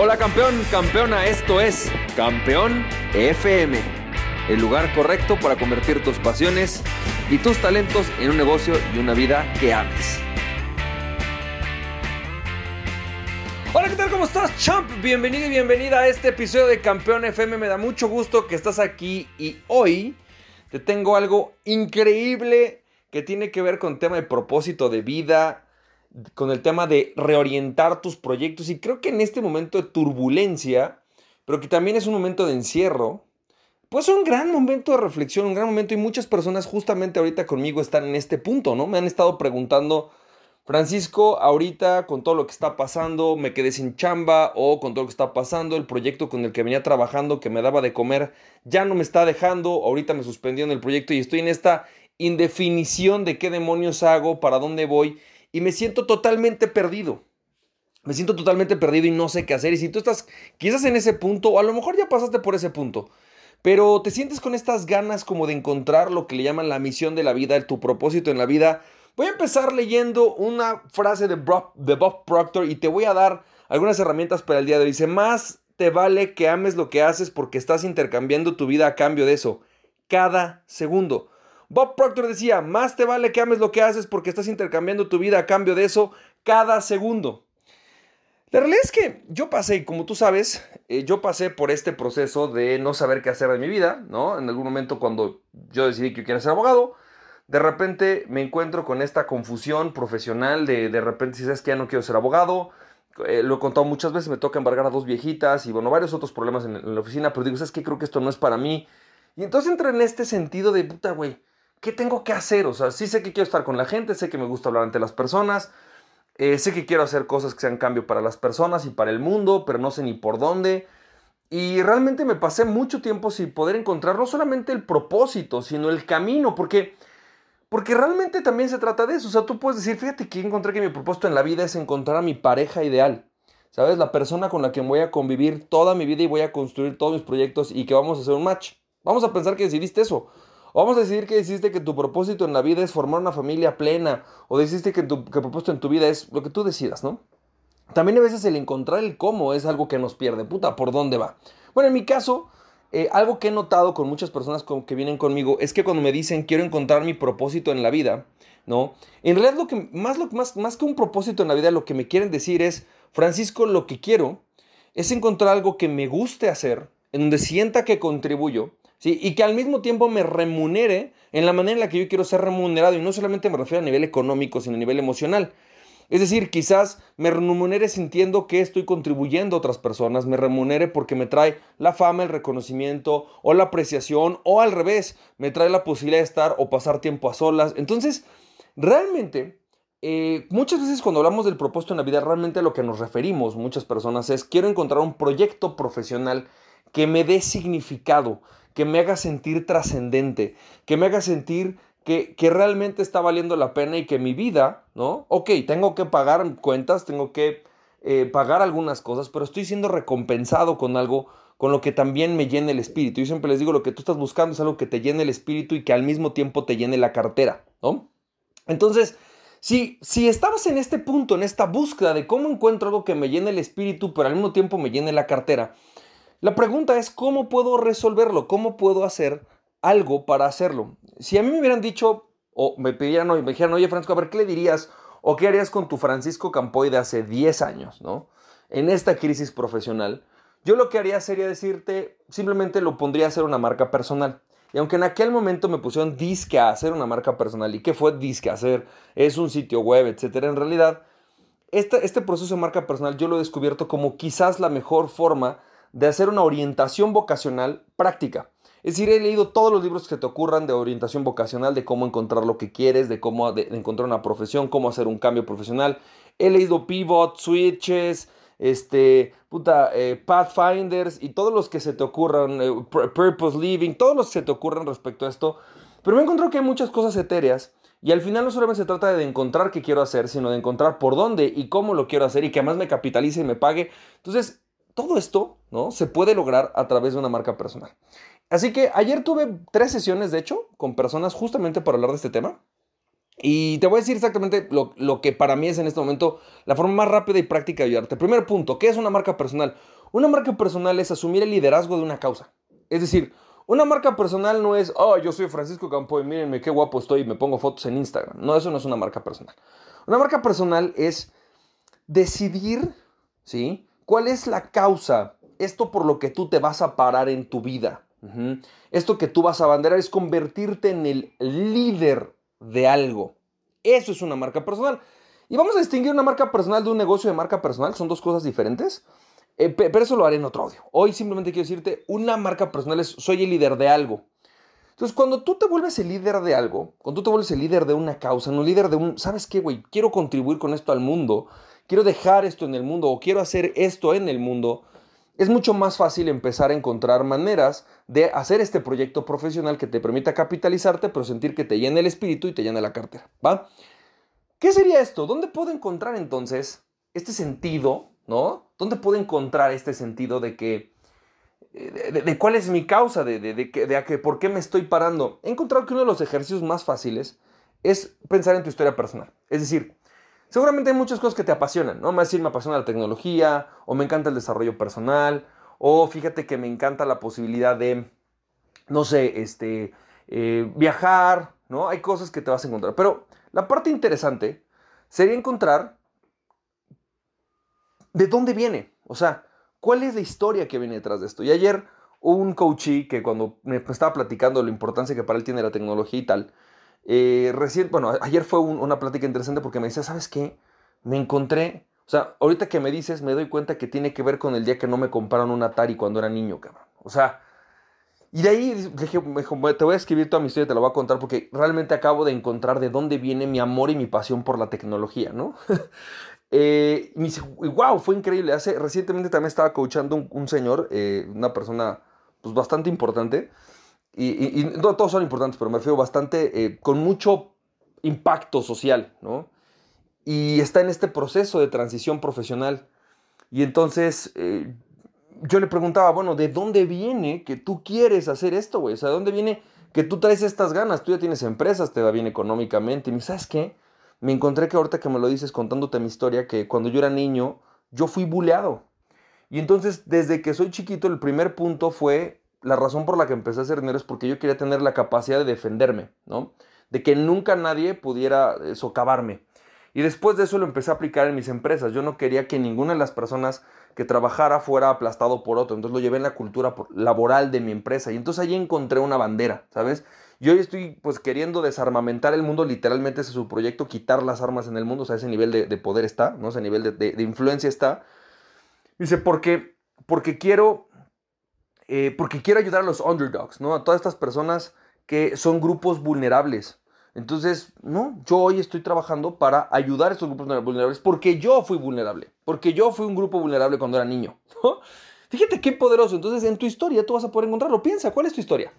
Hola campeón, campeona, esto es Campeón FM, el lugar correcto para convertir tus pasiones y tus talentos en un negocio y una vida que ames. Hola, ¿qué tal? ¿Cómo estás, champ? Bienvenido y bienvenida a este episodio de Campeón FM. Me da mucho gusto que estás aquí y hoy te tengo algo increíble que tiene que ver con tema de propósito de vida, con el tema de reorientar tus proyectos. Y creo que en este momento de turbulencia, pero que también es un momento de encierro, pues es un gran momento de reflexión, un gran momento. Y muchas personas justamente ahorita conmigo están en este punto, ¿no? Me han estado preguntando, Francisco, ahorita con todo lo que está pasando, me quedé sin chamba o con todo lo que está pasando, el proyecto con el que venía trabajando, que me daba de comer, ya no me está dejando, ahorita me suspendió en el proyecto y estoy en esta indefinición de qué demonios hago, para dónde voy y me siento totalmente perdido. Me siento totalmente perdido y no sé qué hacer. Y si tú estás quizás en ese punto, o a lo mejor ya pasaste por ese punto, pero te sientes con estas ganas como de encontrar lo que le llaman la misión de la vida, tu propósito en la vida, voy a empezar leyendo una frase de Bob, de Bob Proctor y te voy a dar algunas herramientas para el día de hoy. Dice, más te vale que ames lo que haces porque estás intercambiando tu vida a cambio de eso. Cada segundo. Bob Proctor decía, más te vale que ames lo que haces porque estás intercambiando tu vida a cambio de eso cada segundo. La realidad es que yo pasé, como tú sabes, eh, yo pasé por este proceso de no saber qué hacer de mi vida, ¿no? En algún momento cuando yo decidí que yo quería ser abogado, de repente me encuentro con esta confusión profesional de de repente si sabes que ya no quiero ser abogado, eh, lo he contado muchas veces, me toca embargar a dos viejitas y bueno, varios otros problemas en, la oficina, pero digo, ¿sabes qué? Creo que esto no es para mí. Y entonces entré en este sentido de, puta, güey, ¿qué tengo que hacer? O sea, sí sé que quiero estar con la gente, sé que me gusta hablar ante las personas, eh, sé que quiero hacer cosas que sean cambio para las personas y para el mundo, pero no sé ni por dónde. Y realmente me pasé mucho tiempo sin poder encontrar no solamente el propósito, sino el camino, porque, porque realmente también se trata de eso. O sea, tú puedes decir, fíjate que encontré que mi propósito en la vida es encontrar a mi pareja ideal. ¿Sabes? La persona con la que voy a convivir toda mi vida y voy a construir todos mis proyectos y que vamos a hacer un match. Vamos a pensar que decidiste eso. Vamos a decir que decidiste que tu propósito en la vida es formar una familia plena, o decidiste que tu propósito en tu vida es lo que tú decidas, ¿no? También a veces el encontrar el cómo es algo que nos pierde, puta, ¿por dónde va? Bueno, en mi caso, eh, algo que he notado con muchas personas que vienen conmigo es que cuando me dicen quiero encontrar mi propósito en la vida, ¿no? En realidad lo que más, lo, más, más que un propósito en la vida, lo que me quieren decir es, Francisco, lo que quiero es encontrar algo que me guste hacer, en donde sienta que contribuyo, y que al mismo tiempo me remunere en la manera en la que yo quiero ser remunerado. Y no solamente me refiero a nivel económico, sino a nivel emocional. Es decir, quizás me remunere sintiendo que estoy contribuyendo a otras personas, me remunere porque me trae la fama, el reconocimiento o la apreciación, o al revés, me trae la posibilidad de estar o pasar tiempo a solas. Entonces, realmente, eh, muchas veces cuando hablamos del propósito en la vida, realmente a lo que nos referimos muchas personas es quiero encontrar un proyecto profesional que me dé significado, que me haga sentir trascendente, que me haga sentir que, realmente está valiendo la pena y que mi vida, ¿no? Ok, tengo que pagar cuentas, tengo que eh, pagar algunas cosas, pero estoy siendo recompensado con algo con lo que también me llene el espíritu. Yo siempre les digo, lo que tú estás buscando es algo que te llene el espíritu y que al mismo tiempo te llene la cartera, ¿no? Entonces, si, si estamos en este punto, en esta búsqueda de cómo encuentro algo que me llene el espíritu, pero al mismo tiempo me llene la cartera, la pregunta es cómo puedo resolverlo, cómo puedo hacer algo para hacerlo. Si a mí me hubieran dicho o me pidieran me dijeran, oye Francisco, a ver, ¿qué le dirías o qué harías con tu Francisco Campoy de hace 10 años, ¿no? En esta crisis profesional, yo lo que haría sería decirte, simplemente lo pondría a hacer una marca personal. Y aunque en aquel momento me pusieron disque a hacer una marca personal, ¿y qué fue disque hacer? Es un sitio web, etcétera. En realidad, este, este proceso de marca personal yo lo he descubierto como quizás la mejor forma de hacer una orientación vocacional práctica. Es decir, he leído todos los libros que te ocurran de orientación vocacional, de cómo encontrar lo que quieres, de cómo encontrar una profesión, cómo hacer un cambio profesional. He leído Pivot, Switches, este, puta, eh, Pathfinders y todos los que se te ocurran, eh, Purpose Living, todos los que se te ocurran respecto a esto. Pero me encontrado que hay muchas cosas etéreas y al final no solamente se trata de encontrar qué quiero hacer, sino de encontrar por dónde y cómo lo quiero hacer y que además me capitalice y me pague. Entonces, todo esto, ¿no? Se puede lograr a través de una marca personal. Así que ayer tuve tres sesiones, de hecho, con personas justamente para hablar de este tema. Y te voy a decir exactamente lo, lo, que para mí es en este momento la forma más rápida y práctica de ayudarte. Primer punto, ¿qué es una marca personal? Una marca personal es asumir el liderazgo de una causa. Es decir, una marca personal no es, oh, yo soy Francisco Campo y mírenme qué guapo estoy y me pongo fotos en Instagram. No, eso no es una marca personal. Una marca personal es decidir, ¿sí? ¿Cuál es la causa? Esto por lo que tú te vas a parar en tu vida. Esto que tú vas a abanderar es convertirte en el líder de algo. Eso es una marca personal. Y vamos a distinguir una marca personal de un negocio de marca personal. Son dos cosas diferentes. Eh, pero eso lo haré en otro audio. Hoy simplemente quiero decirte, una marca personal es soy el líder de algo. Entonces, cuando tú te vuelves el líder de algo, cuando tú te vuelves el líder de una causa, no líder de un, ¿sabes qué, güey? Quiero contribuir con esto al mundo, quiero dejar esto en el mundo o quiero hacer esto en el mundo, es mucho más fácil empezar a encontrar maneras de hacer este proyecto profesional que te permita capitalizarte, pero sentir que te llena el espíritu y te llena la cartera, ¿va? ¿Qué sería esto? ¿Dónde puedo encontrar entonces este sentido, ¿no? ¿Dónde puedo encontrar este sentido de que, de, cuál es mi causa, de, de, de, que, por qué me estoy parando? He encontrado que uno de los ejercicios más fáciles es pensar en tu historia personal. Es decir, Seguramente hay muchas cosas que te apasionan, ¿no? Más decir, me apasiona la tecnología, o me encanta el desarrollo personal, o fíjate que me encanta la posibilidad de, no sé, este, eh, viajar, ¿no? Hay cosas que te vas a encontrar. Pero la parte interesante sería encontrar de dónde viene, o sea, cuál es la historia que viene detrás de esto. Y ayer un coachee que cuando me estaba platicando la importancia que para él tiene la tecnología y tal, eh, recién, bueno, ayer fue una plática interesante porque me decía, ¿sabes qué? Me encontré, o sea, ahorita que me dices, me doy cuenta que tiene que ver con el día que no me compraron un Atari cuando era niño, cabrón. O sea, y de ahí dije, te voy a escribir toda mi historia, te la voy a contar porque realmente acabo de encontrar de dónde viene mi amor y mi pasión por la tecnología, ¿no? eh, y me dice, wow, fue increíble. Hace, recientemente también estaba coachando un, un señor, eh, una persona pues bastante importante, y, no todos son importantes, pero me refiero bastante eh, con mucho impacto social, ¿no? Y está en este proceso de transición profesional. Y entonces eh, yo le preguntaba, bueno, ¿de dónde viene que tú quieres hacer esto, güey? O sea, ¿de dónde viene que tú traes estas ganas? Tú ya tienes empresas, te va bien económicamente. Y me ¿sabes qué? Me encontré que ahorita que me lo dices contándote mi historia, que cuando yo era niño, yo fui buleado. Y entonces, desde que soy chiquito, el primer punto fue la razón por la que empecé a hacer dinero es porque yo quería tener la capacidad de defenderme, ¿no? De que nunca nadie pudiera eh, socavarme. Y después de eso lo empecé a aplicar en mis empresas. Yo no quería que ninguna de las personas que trabajara fuera aplastado por otro. Entonces lo llevé en la cultura laboral de mi empresa. Y entonces allí encontré una bandera, ¿sabes? Y hoy estoy pues queriendo desarmamentar el mundo, literalmente ese es su proyecto, quitar las armas en el mundo, o sea, ese nivel de, poder está, ¿no? Ese nivel de, de influencia está. Dice, porque, porque quiero eh, porque quiero ayudar a los underdogs, ¿no? A todas estas personas que son grupos vulnerables. Entonces, no, yo hoy estoy trabajando para ayudar a estos grupos vulnerables porque yo fui vulnerable, porque yo fui un grupo vulnerable cuando era niño. Fíjate qué poderoso. Entonces, en tu historia tú vas a poder encontrarlo. Piensa, ¿cuál es tu historia?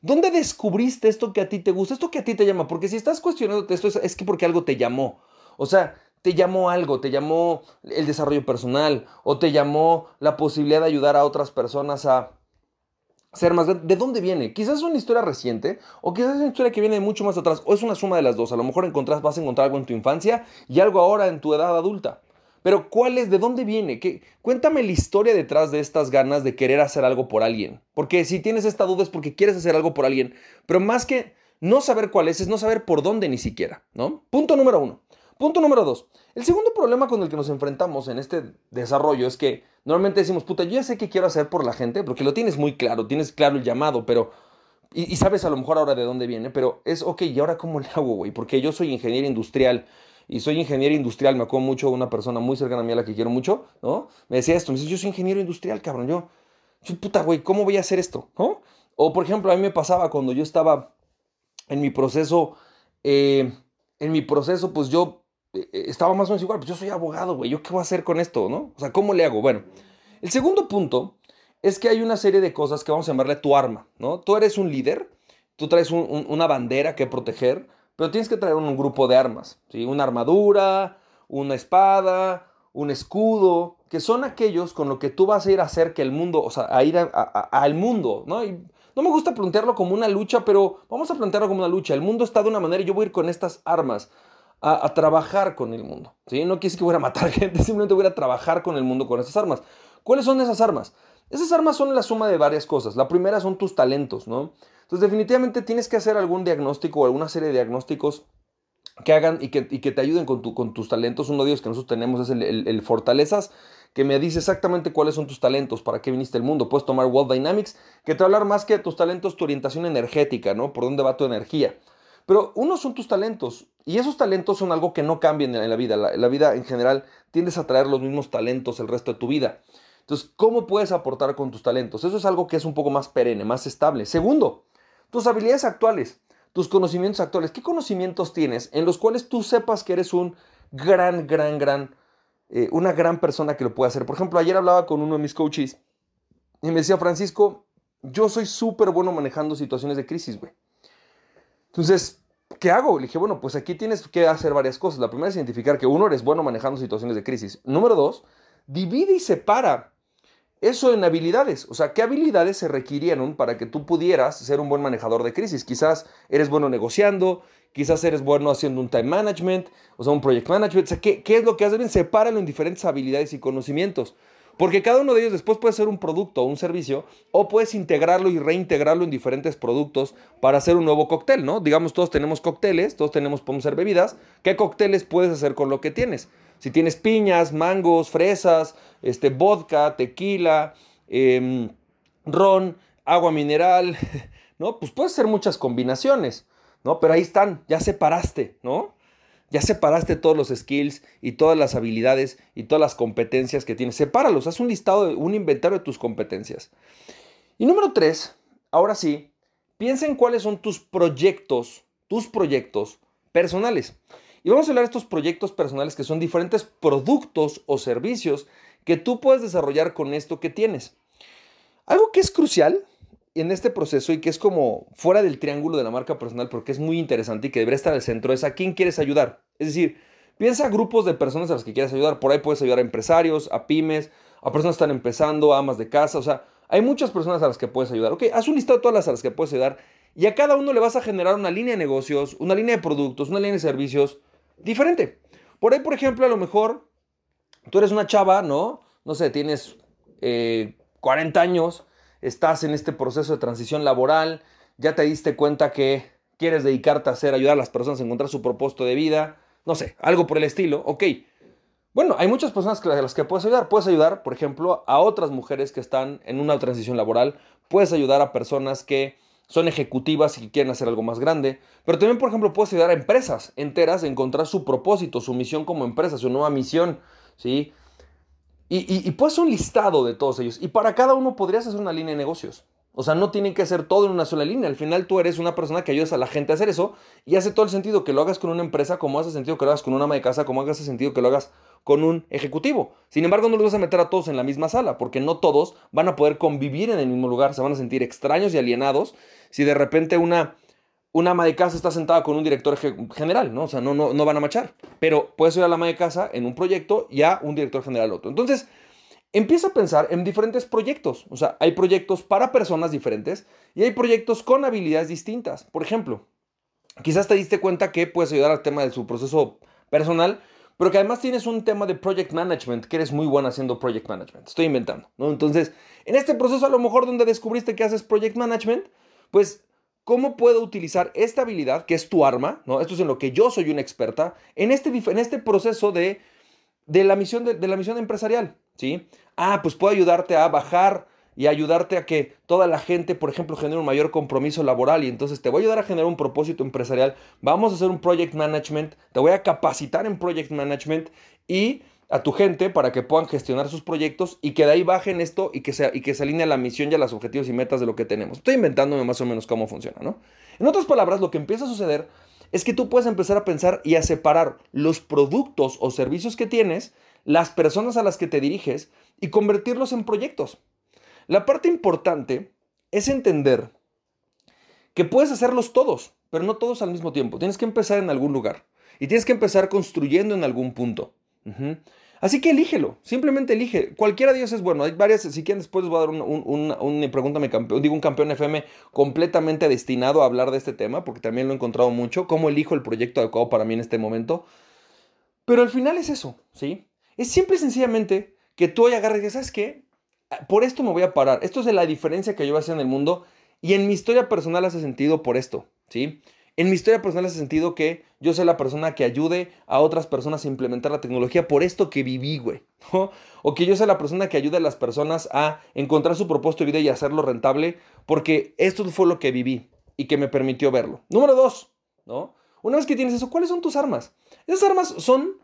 ¿Dónde descubriste esto que a ti te gusta, esto que a ti te llama? Porque si estás cuestionando esto es que porque algo te llamó. O sea, te llamó algo, te llamó el desarrollo personal o te llamó la posibilidad de ayudar a otras personas a ser más ¿De dónde viene? Quizás es una historia reciente o quizás es una historia que viene de mucho más atrás o es una suma de las dos. A lo mejor encontrás, vas a encontrar algo en tu infancia y algo ahora en tu edad adulta. Pero ¿cuál es? ¿De dónde viene? ¿Qué? Cuéntame la historia detrás de estas ganas de querer hacer algo por alguien. Porque si tienes esta duda es porque quieres hacer algo por alguien. Pero más que no saber cuál es, es no saber por dónde ni siquiera, ¿no? Punto número uno. Punto número dos. El segundo problema con el que nos enfrentamos en este desarrollo es que normalmente decimos, puta, yo ya sé qué quiero hacer por la gente, porque lo tienes muy claro, tienes claro el llamado, pero... Y, sabes a lo mejor ahora de dónde viene, pero es, ok, ¿y ahora cómo le hago, güey? Porque yo soy ingeniero industrial y soy ingeniero industrial, me acuerdo mucho de una persona muy cercana a mí a la que quiero mucho, ¿no? Me decía esto, me dice, yo soy ingeniero industrial, cabrón, yo, puta, güey, ¿cómo voy a hacer esto? ¿No? O por ejemplo, a mí me pasaba cuando yo estaba en mi proceso, eh, en mi proceso, pues yo estaba más o menos igual, pues yo soy abogado, güey, ¿yo qué voy a hacer con esto, no? O sea, ¿cómo le hago? Bueno, el segundo punto es que hay una serie de cosas que vamos a llamarle tu arma, ¿no? Tú eres un líder, tú traes una bandera que proteger, pero tienes que traer un, grupo de armas, ¿sí? Una armadura, una espada, un escudo, que son aquellos con lo que tú vas a ir a hacer que el mundo, o sea, a ir al mundo, ¿no? Y no me gusta plantearlo como una lucha, pero vamos a plantearlo como una lucha. El mundo está de una manera y yo voy a ir con estas armas a, trabajar con el mundo. ¿sí? No quiere que voy a matar gente, simplemente voy a trabajar con el mundo con estas armas. ¿Cuáles son esas armas? Esas armas son la suma de varias cosas. La primera son tus talentos, ¿no? Entonces definitivamente tienes que hacer algún diagnóstico o alguna serie de diagnósticos que hagan y que, te ayuden con, con, tus talentos. Uno de ellos que nosotros tenemos es el, fortalezas, que me dice exactamente cuáles son tus talentos, para qué viniste al mundo. Puedes tomar World Dynamics, que te va a hablar más que tus talentos, tu orientación energética, ¿no? Por dónde va tu energía. Pero unos son tus talentos, y esos talentos son algo que no cambian en la vida. La, la vida en general tiendes a traer los mismos talentos el resto de tu vida. Entonces, ¿cómo puedes aportar con tus talentos? Eso es algo que es un poco más perenne, más estable. Segundo, tus habilidades actuales tus conocimientos actuales. ¿Qué conocimientos tienes en los cuales tú sepas que eres un gran, gran, gran, eh, una gran persona que lo puede hacer? Por ejemplo, ayer hablaba con uno de mis coaches y me decía, Francisco, yo soy súper bueno manejando situaciones de crisis, güey. Entonces, ¿qué hago? Le dije, bueno, pues aquí tienes que hacer varias cosas. La primera es identificar que uno eres bueno manejando situaciones de crisis. Número dos, divide y separa eso en habilidades, o sea, ¿qué habilidades se requirieron para que tú pudieras ser un buen manejador de crisis? Quizás eres bueno negociando, quizás eres bueno haciendo un time management, o sea, un project management, o sea, ¿qué, es lo que haces bien? Sepáralo en diferentes habilidades y conocimientos. Porque cada uno de ellos después puede ser un producto o un servicio, o puedes integrarlo y reintegrarlo en diferentes productos para hacer un nuevo cóctel, ¿no? Digamos, todos tenemos cócteles, todos tenemos, podemos bebidas. ¿Qué cócteles puedes hacer con lo que tienes? Si tienes piñas, mangos, fresas, este, vodka, tequila, em, ron, agua mineral, ¿no? Pues puedes hacer muchas combinaciones, ¿no? Pero ahí están, ya separaste, ¿no? Ya separaste todos los skills y todas las habilidades y todas las competencias que tienes. Sepáralos, haz un listado, un inventario de tus competencias. Y número tres, ahora sí, piensa en cuáles son tus proyectos, tus proyectos personales. Y vamos a hablar de estos proyectos personales que son diferentes productos o servicios que tú puedes desarrollar con esto que tienes. Algo que es crucial en este proceso y que es como fuera del triángulo de la marca personal porque es muy interesante y que debería estar al centro es a quién quieres ayudar. Es decir, piensa grupos de personas a las que quieres ayudar. Por ahí puedes ayudar a empresarios, a pymes, a personas que están empezando, a amas de casa. O sea, hay muchas personas a las que puedes ayudar. Ok, haz un listado de todas las a las que puedes ayudar y a cada uno le vas a generar una línea de negocios, una línea de productos, una línea de servicios diferente. Por ahí, por ejemplo, a lo mejor tú eres una chava, ¿no? No sé, tienes 40 eh, años, estás en este proceso de transición laboral, ya te diste cuenta que quieres dedicarte a hacer, ayudar a las personas a encontrar su propósito de vida, no sé, algo por el estilo, ok. Bueno, hay muchas personas a las que puedes ayudar. Puedes ayudar, por ejemplo, a otras mujeres que están en una transición laboral. Puedes ayudar a personas que son ejecutivas y quieren hacer algo más grande. Pero también, por ejemplo, puedes ayudar a empresas enteras a encontrar su propósito, su misión como empresa, su nueva misión, ¿sí? Y, y, y puedes un listado de todos ellos. Y para cada uno podrías hacer una línea de negocios. O sea, no tienen que ser todo en una sola línea. Al final tú eres una persona que ayudas a la gente a hacer eso y hace todo el sentido que lo hagas con una empresa, como hace sentido que lo hagas con una ama de casa, como hace sentido que lo hagas con un ejecutivo. Sin embargo, no los vas a meter a todos en la misma sala, porque no todos van a poder convivir en el mismo lugar, se van a sentir extraños y alienados si de repente una, una ama de casa está sentada con un director general, ¿no? O sea, no, no, no van a machar. Pero puedes ir a la ama de casa en un proyecto y a un director general otro. Entonces, empieza a pensar en diferentes proyectos. O sea, hay proyectos para personas diferentes y hay proyectos con habilidades distintas. Por ejemplo, quizás te diste cuenta que puedes ayudar al tema de su proceso personal, pero que además tienes un tema de project management, que eres muy bueno haciendo project management. Estoy inventando, ¿no? Entonces, en este proceso a lo mejor donde descubriste que haces project management, pues, ¿cómo puedo utilizar esta habilidad, que es tu arma, ¿no? Esto es en lo que yo soy una experta, en este, en este proceso de, de la misión de, la misión empresarial, ¿sí? Ah, pues puedo ayudarte a bajar y ayudarte a que toda la gente, por ejemplo, genere un mayor compromiso laboral y entonces te voy a ayudar a generar un propósito empresarial. Vamos a hacer un project management, te voy a capacitar en project management y a tu gente para que puedan gestionar sus proyectos y que de ahí bajen esto y que se, y que se alinee a la misión y a los objetivos y metas de lo que tenemos. Estoy inventándome más o menos cómo funciona, ¿no? En otras palabras, lo que empieza a suceder es que tú puedes empezar a pensar y a separar los productos o servicios que tienes, las personas a las que te diriges y convertirlos en proyectos. La parte importante es entender que puedes hacerlos todos, pero no todos al mismo tiempo. Tienes que empezar en algún lugar y tienes que empezar construyendo en algún punto. Así que elígelo, simplemente elige. Cualquiera de es bueno. Hay varias, si quieren después les voy a dar un, un, un, pregúntame campeón, digo un campeón FM completamente destinado a hablar de este tema, porque también lo he encontrado mucho, cómo elijo el proyecto adecuado para mí en este momento. Pero al final es eso, ¿sí? Es simple y sencillamente que tú hoy agarres y digas, ¿sabes qué? Por esto me voy a parar. Esto es la diferencia que yo voy en el mundo y en mi historia personal hace sentido por esto, ¿sí? En mi historia personal hace sentido que yo soy la persona que ayude a otras personas a implementar la tecnología por esto que viví, güey. O que yo sea la persona que ayude a las personas a encontrar su propósito de vida y hacerlo rentable porque esto fue lo que viví y que me permitió verlo. Número dos, ¿no? Una vez que tienes eso, ¿cuáles son tus armas? Esas armas son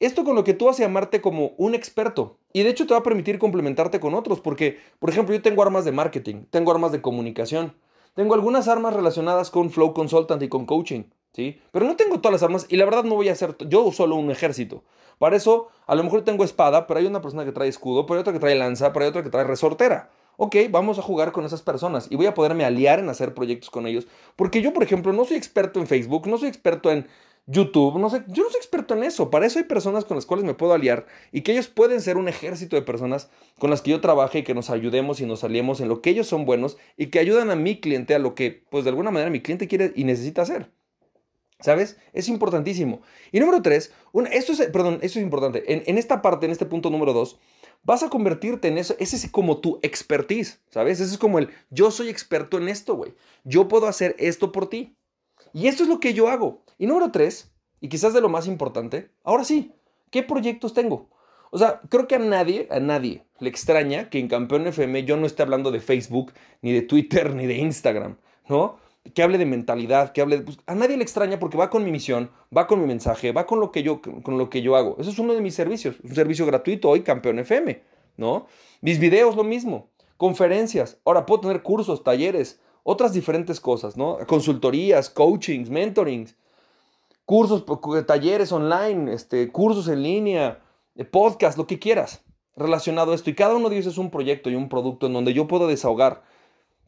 esto con lo que tú vas a llamarte como un experto. Y de hecho te va a permitir complementarte con otros porque, por ejemplo, yo tengo armas de marketing, tengo armas de comunicación. Tengo algunas armas relacionadas con Flow Consultant y con coaching, ¿sí? Pero no tengo todas las armas y la verdad no voy a hacer yo solo un ejército. Para eso, a lo mejor tengo espada, pero hay una persona que trae escudo, pero hay otra que trae lanza, pero hay otra que trae resortera. Ok, vamos a jugar con esas personas y voy a poderme aliar en hacer proyectos con ellos. Porque yo, por ejemplo, no soy experto en Facebook, no soy experto en YouTube, no sé, yo no soy experto en eso. Para eso hay personas con las cuales me puedo aliar y que ellos pueden ser un ejército de personas con las que yo trabaje y que nos ayudemos y nos aliemos en lo que ellos son buenos y que ayudan a mi cliente a lo que, pues de alguna manera, mi cliente quiere y necesita hacer. ¿Sabes? Es importantísimo. Y número tres, esto es, perdón, eso es importante. En, en, esta parte, en este punto número dos, vas a convertirte en eso. Ese es como tu expertise, ¿sabes? Ese es como el yo soy experto en esto, güey. Yo puedo hacer esto por ti. Y esto es lo que yo hago. Y número tres, y quizás de lo más importante, ahora sí, ¿qué proyectos tengo? O sea, creo que a nadie, a nadie le extraña que en Campeón FM yo no esté hablando de Facebook, ni de Twitter, ni de Instagram, ¿no? Que hable de mentalidad, que hable de... Pues, a nadie le extraña porque va con mi misión, va con mi mensaje, va con lo que yo, con lo que yo hago. Eso es uno de mis servicios, un servicio gratuito hoy, Campeón FM, ¿no? Mis videos, lo mismo. Conferencias. Ahora puedo tener cursos, talleres, otras diferentes cosas, ¿no? Consultorías, coachings, mentorings, cursos, talleres online, este, cursos en línea, eh, podcast, lo que quieras relacionado a esto. Y cada uno de ellos es un proyecto y un producto en donde yo puedo desahogar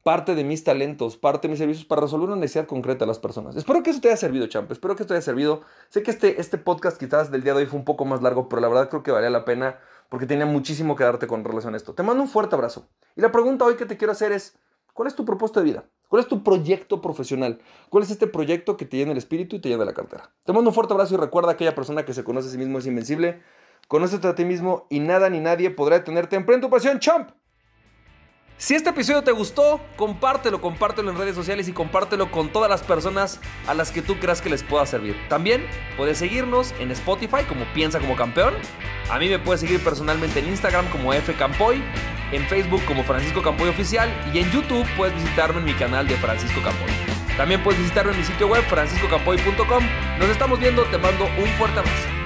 parte de mis talentos, parte de mis servicios para resolver una necesidad concreta de las personas. Espero que eso te haya servido, champ. Espero que esto te haya servido. Sé que este, este podcast quizás del día de hoy fue un poco más largo, pero la verdad creo que valía la pena porque tenía muchísimo que darte con relación a esto. Te mando un fuerte abrazo. Y la pregunta hoy que te quiero hacer es, ¿Cuál es tu propósito de vida? ¿Cuál es tu proyecto profesional? ¿Cuál es este proyecto que te llena el espíritu y te llena la cartera? Te mando un fuerte abrazo y recuerda aquella persona que se conoce a sí mismo es invencible. Conócete a ti mismo y nada ni nadie podrá detenerte. Emprende tu pasión, champ. Si este episodio te gustó, compártelo, compártelo en redes sociales y compártelo con todas las personas a las que tú creas que les pueda servir. También puedes seguirnos en Spotify como Piensa como Campeón. A mí me puedes seguir personalmente en Instagram como fcampoy, en Facebook como Francisco Campoy Oficial y en YouTube puedes visitarme en mi canal de Francisco Campoy. También puedes visitarme en mi sitio web franciscocampoy.com. Nos estamos viendo, te mando un fuerte abrazo.